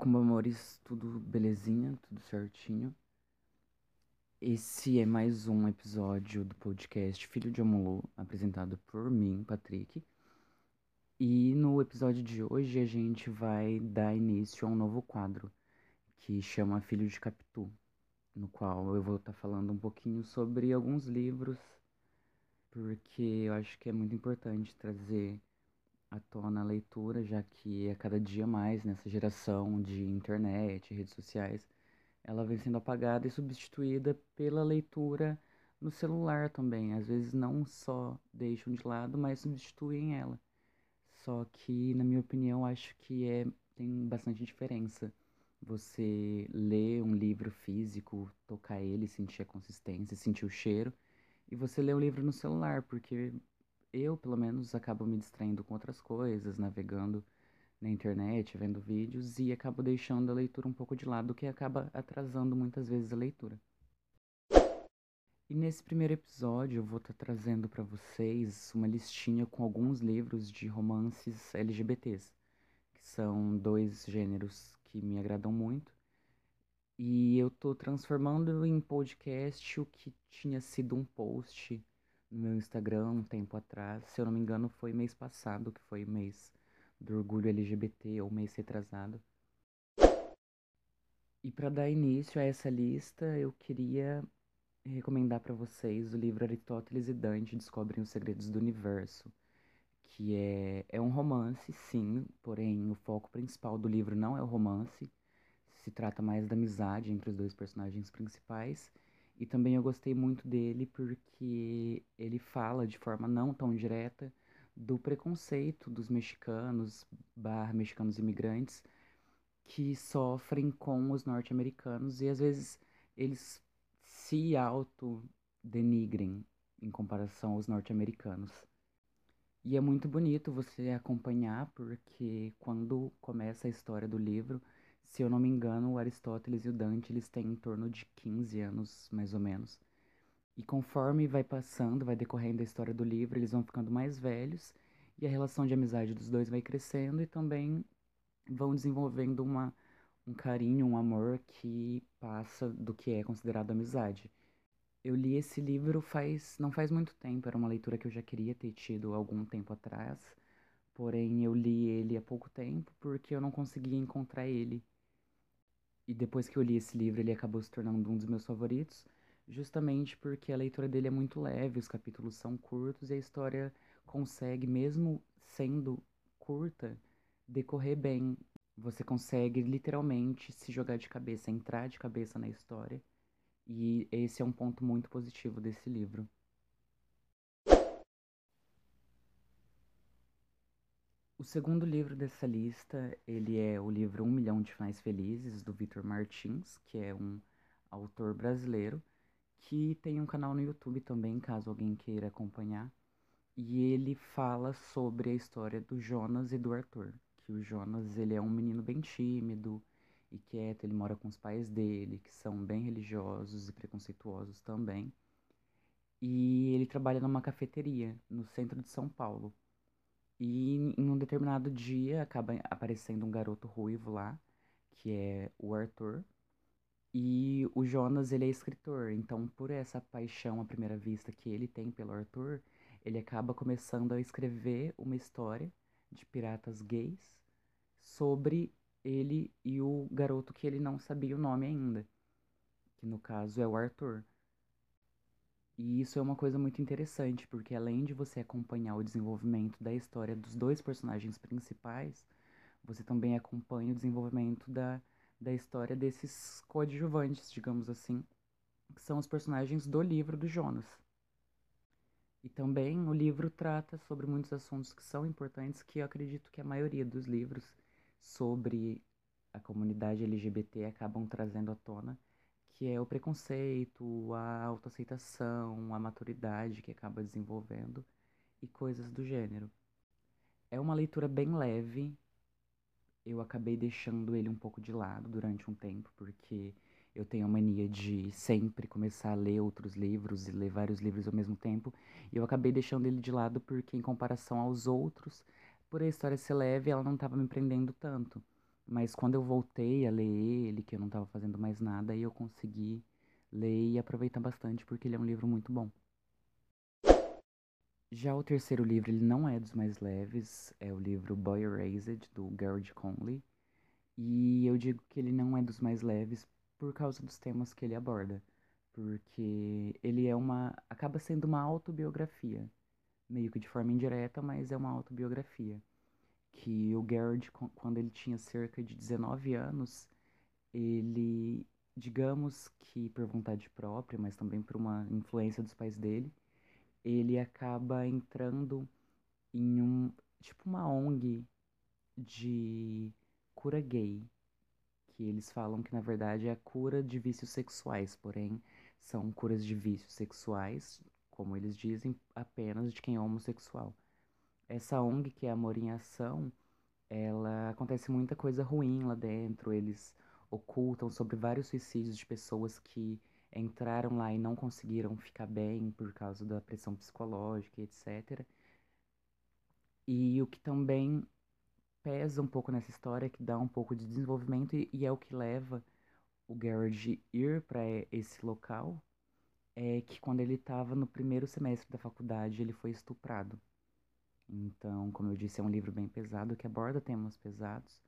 Macumba Amores, tudo belezinha, tudo certinho. Esse é mais um episódio do podcast Filho de Amulu, apresentado por mim, Patrick. E no episódio de hoje a gente vai dar início a um novo quadro que chama Filho de Capitu, no qual eu vou estar tá falando um pouquinho sobre alguns livros, porque eu acho que é muito importante trazer à tona a leitura, já que a cada dia mais nessa geração de internet, redes sociais, ela vem sendo apagada e substituída pela leitura no celular também. Às vezes não só deixam de lado, mas substituem ela. Só que, na minha opinião, acho que é, tem bastante diferença. Você ler um livro físico, tocar ele, sentir a consistência, sentir o cheiro, e você ler um livro no celular, porque eu, pelo menos, acabo me distraindo com outras coisas, navegando na internet, vendo vídeos e acabo deixando a leitura um pouco de lado, o que acaba atrasando muitas vezes a leitura. E nesse primeiro episódio eu vou estar tá trazendo para vocês uma listinha com alguns livros de romances LGBTs, que são dois gêneros que me agradam muito. E eu tô transformando em podcast o que tinha sido um post no meu Instagram um tempo atrás. Se eu não me engano, foi mês passado, que foi mês do orgulho LGBT, ou mês retrasado. E para dar início a essa lista, eu queria recomendar para vocês o livro Aristóteles e Dante Descobrem os Segredos do Universo, que é, é um romance, sim, porém o foco principal do livro não é o romance, se trata mais da amizade entre os dois personagens principais e também eu gostei muito dele porque ele fala de forma não tão direta do preconceito dos mexicanos, barra mexicanos imigrantes, que sofrem com os norte-americanos e às vezes eles se auto-denigrem em comparação aos norte-americanos. E é muito bonito você acompanhar, porque quando começa a história do livro, se eu não me engano, o Aristóteles e o Dante, eles têm em torno de 15 anos, mais ou menos. E conforme vai passando, vai decorrendo a história do livro, eles vão ficando mais velhos e a relação de amizade dos dois vai crescendo e também vão desenvolvendo uma, um carinho, um amor que passa do que é considerado amizade. Eu li esse livro faz não faz muito tempo, era uma leitura que eu já queria ter tido algum tempo atrás, porém eu li ele há pouco tempo porque eu não conseguia encontrar ele e depois que eu li esse livro, ele acabou se tornando um dos meus favoritos, justamente porque a leitura dele é muito leve, os capítulos são curtos e a história consegue, mesmo sendo curta, decorrer bem. Você consegue literalmente se jogar de cabeça, entrar de cabeça na história. E esse é um ponto muito positivo desse livro. O segundo livro dessa lista, ele é o livro Um Milhão de Finais Felizes, do Victor Martins, que é um autor brasileiro, que tem um canal no YouTube também, caso alguém queira acompanhar. E ele fala sobre a história do Jonas e do Arthur. Que o Jonas, ele é um menino bem tímido e quieto, ele mora com os pais dele, que são bem religiosos e preconceituosos também. E ele trabalha numa cafeteria no centro de São Paulo. E em um determinado dia acaba aparecendo um garoto ruivo lá, que é o Arthur. E o Jonas, ele é escritor, então por essa paixão à primeira vista que ele tem pelo Arthur, ele acaba começando a escrever uma história de piratas gays sobre ele e o garoto que ele não sabia o nome ainda, que no caso é o Arthur. E isso é uma coisa muito interessante, porque além de você acompanhar o desenvolvimento da história dos dois personagens principais, você também acompanha o desenvolvimento da, da história desses coadjuvantes, digamos assim, que são os personagens do livro do Jonas. E também o livro trata sobre muitos assuntos que são importantes, que eu acredito que a maioria dos livros sobre a comunidade LGBT acabam trazendo à tona que é o preconceito, a autoaceitação, a maturidade que acaba desenvolvendo e coisas do gênero. É uma leitura bem leve. Eu acabei deixando ele um pouco de lado durante um tempo, porque eu tenho a mania de sempre começar a ler outros livros e ler vários livros ao mesmo tempo. E eu acabei deixando ele de lado porque, em comparação aos outros, por a história ser leve, ela não estava me prendendo tanto. Mas quando eu voltei a ler ele, que eu não estava fazendo mais nada, aí eu consegui ler e aproveitar bastante, porque ele é um livro muito bom. Já o terceiro livro, ele não é dos mais leves, é o livro Boy Erased, do Gerard Conley. E eu digo que ele não é dos mais leves por causa dos temas que ele aborda. Porque ele é uma. acaba sendo uma autobiografia. Meio que de forma indireta, mas é uma autobiografia. Que o Gerard, quando ele tinha cerca de 19 anos, ele, digamos que por vontade própria, mas também por uma influência dos pais dele, ele acaba entrando em um tipo uma ONG de cura gay, que eles falam que na verdade é a cura de vícios sexuais, porém são curas de vícios sexuais, como eles dizem, apenas de quem é homossexual. Essa ONG, que é Amor em Ação, ela acontece muita coisa ruim lá dentro, eles ocultam sobre vários suicídios de pessoas que entraram lá e não conseguiram ficar bem por causa da pressão psicológica, etc. E o que também pesa um pouco nessa história, que dá um pouco de desenvolvimento e, e é o que leva o Garrett ir para esse local, é que quando ele estava no primeiro semestre da faculdade, ele foi estuprado. Então, como eu disse, é um livro bem pesado, que aborda temas pesados,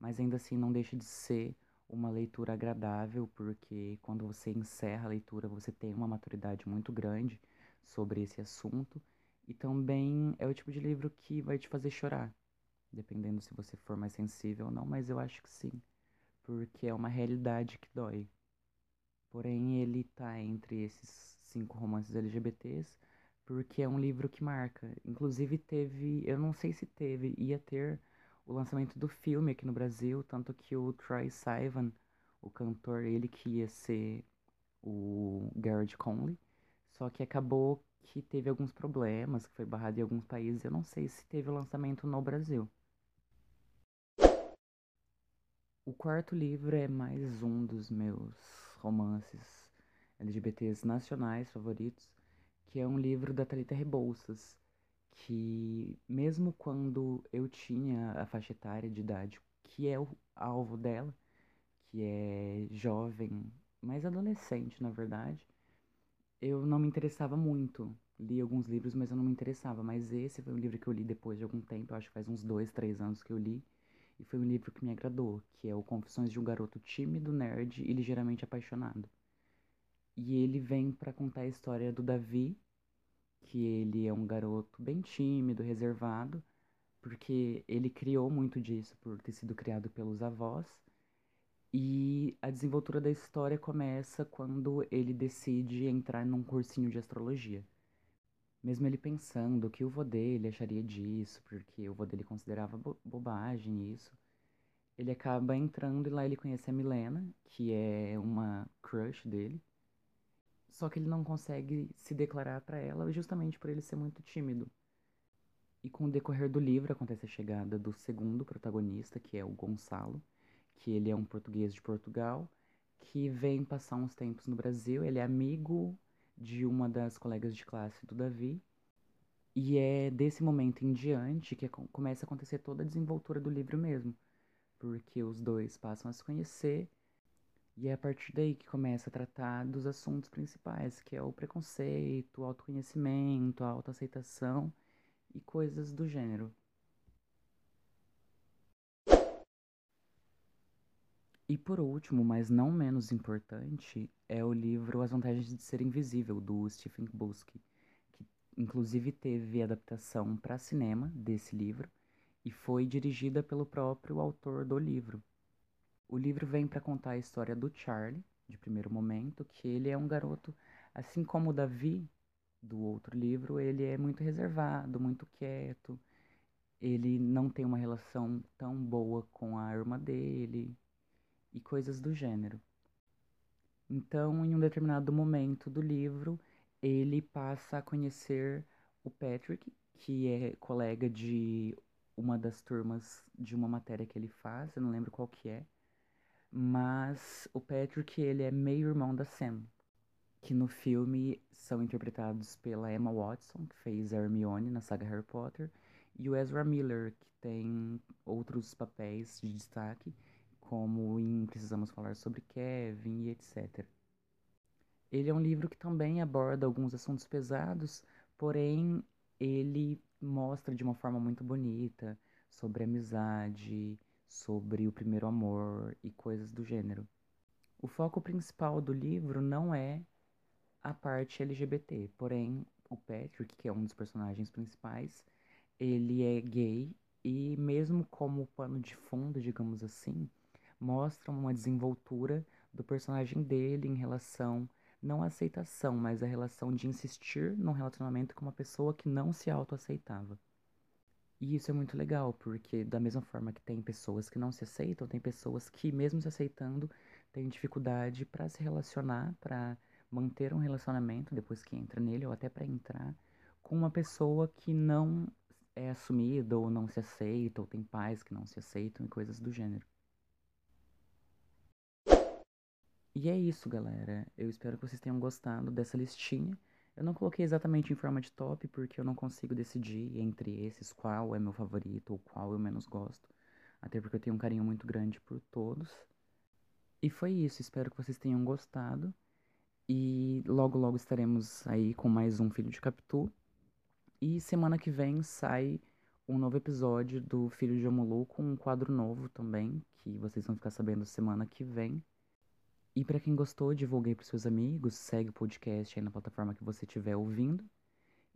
mas ainda assim não deixa de ser uma leitura agradável, porque quando você encerra a leitura, você tem uma maturidade muito grande sobre esse assunto. E também é o tipo de livro que vai te fazer chorar, dependendo se você for mais sensível ou não, mas eu acho que sim, porque é uma realidade que dói. Porém, ele tá entre esses cinco romances LGBTs, porque é um livro que marca. Inclusive teve, eu não sei se teve, ia ter o lançamento do filme aqui no Brasil, tanto que o Troy Sivan, o cantor, ele que ia ser o Garrett Conley, só que acabou que teve alguns problemas, que foi barrado em alguns países, eu não sei se teve o lançamento no Brasil. O quarto livro é mais um dos meus romances LGBTs nacionais favoritos, que é um livro da Thalita Rebouças, que mesmo quando eu tinha a faixa etária de idade que é o alvo dela, que é jovem, mais adolescente, na verdade, eu não me interessava muito. Li alguns livros, mas eu não me interessava. Mas esse foi um livro que eu li depois de algum tempo, acho que faz uns dois, três anos que eu li. E foi um livro que me agradou, que é o Confissões de um Garoto Tímido, Nerd e Ligeiramente Apaixonado. E ele vem para contar a história do Davi, que ele é um garoto bem tímido, reservado, porque ele criou muito disso por ter sido criado pelos avós. E a desenvoltura da história começa quando ele decide entrar num cursinho de astrologia. Mesmo ele pensando que o vô dele acharia disso, porque o vô dele considerava bo bobagem isso, ele acaba entrando e lá ele conhece a Milena, que é uma crush dele. Só que ele não consegue se declarar para ela justamente por ele ser muito tímido. E com o decorrer do livro acontece a chegada do segundo protagonista, que é o Gonçalo, que ele é um português de Portugal, que vem passar uns tempos no Brasil. Ele é amigo de uma das colegas de classe do Davi. E é desse momento em diante que começa a acontecer toda a desenvoltura do livro mesmo. Porque os dois passam a se conhecer e é a partir daí que começa a tratar dos assuntos principais, que é o preconceito, o autoconhecimento, a autoaceitação e coisas do gênero. E por último, mas não menos importante, é o livro As Vantagens de Ser Invisível, do Stephen Busky, que inclusive teve adaptação para cinema desse livro e foi dirigida pelo próprio autor do livro, o livro vem para contar a história do Charlie, de primeiro momento, que ele é um garoto, assim como o Davi, do outro livro, ele é muito reservado, muito quieto. Ele não tem uma relação tão boa com a irmã dele e coisas do gênero. Então, em um determinado momento do livro, ele passa a conhecer o Patrick, que é colega de uma das turmas de uma matéria que ele faz, eu não lembro qual que é. Mas o Patrick, ele é meio irmão da Sam, que no filme são interpretados pela Emma Watson, que fez Hermione na saga Harry Potter, e o Ezra Miller, que tem outros papéis de destaque, como em Precisamos Falar sobre Kevin e etc. Ele é um livro que também aborda alguns assuntos pesados, porém ele mostra de uma forma muito bonita sobre amizade, sobre o primeiro amor e coisas do gênero. O foco principal do livro não é a parte LGBT, porém o Patrick, que é um dos personagens principais, ele é gay e mesmo como pano de fundo, digamos assim, mostra uma desenvoltura do personagem dele em relação não à aceitação, mas a relação de insistir num relacionamento com uma pessoa que não se autoaceitava. E isso é muito legal, porque da mesma forma que tem pessoas que não se aceitam, tem pessoas que mesmo se aceitando têm dificuldade para se relacionar, para manter um relacionamento depois que entra nele ou até para entrar com uma pessoa que não é assumida ou não se aceita, ou tem pais que não se aceitam e coisas do gênero. E é isso, galera. Eu espero que vocês tenham gostado dessa listinha. Eu não coloquei exatamente em forma de top porque eu não consigo decidir entre esses qual é meu favorito ou qual eu menos gosto. Até porque eu tenho um carinho muito grande por todos. E foi isso. Espero que vocês tenham gostado. E logo, logo estaremos aí com mais um Filho de Capitu. E semana que vem sai um novo episódio do Filho de Omulu com um quadro novo também, que vocês vão ficar sabendo semana que vem. E para quem gostou, divulguei para seus amigos, segue o podcast aí na plataforma que você estiver ouvindo.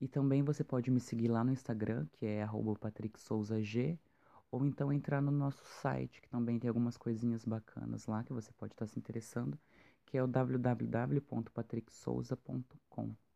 E também você pode me seguir lá no Instagram, que é patricksouzag, ou então entrar no nosso site, que também tem algumas coisinhas bacanas lá que você pode estar se interessando, que é o www.patricksouza.com.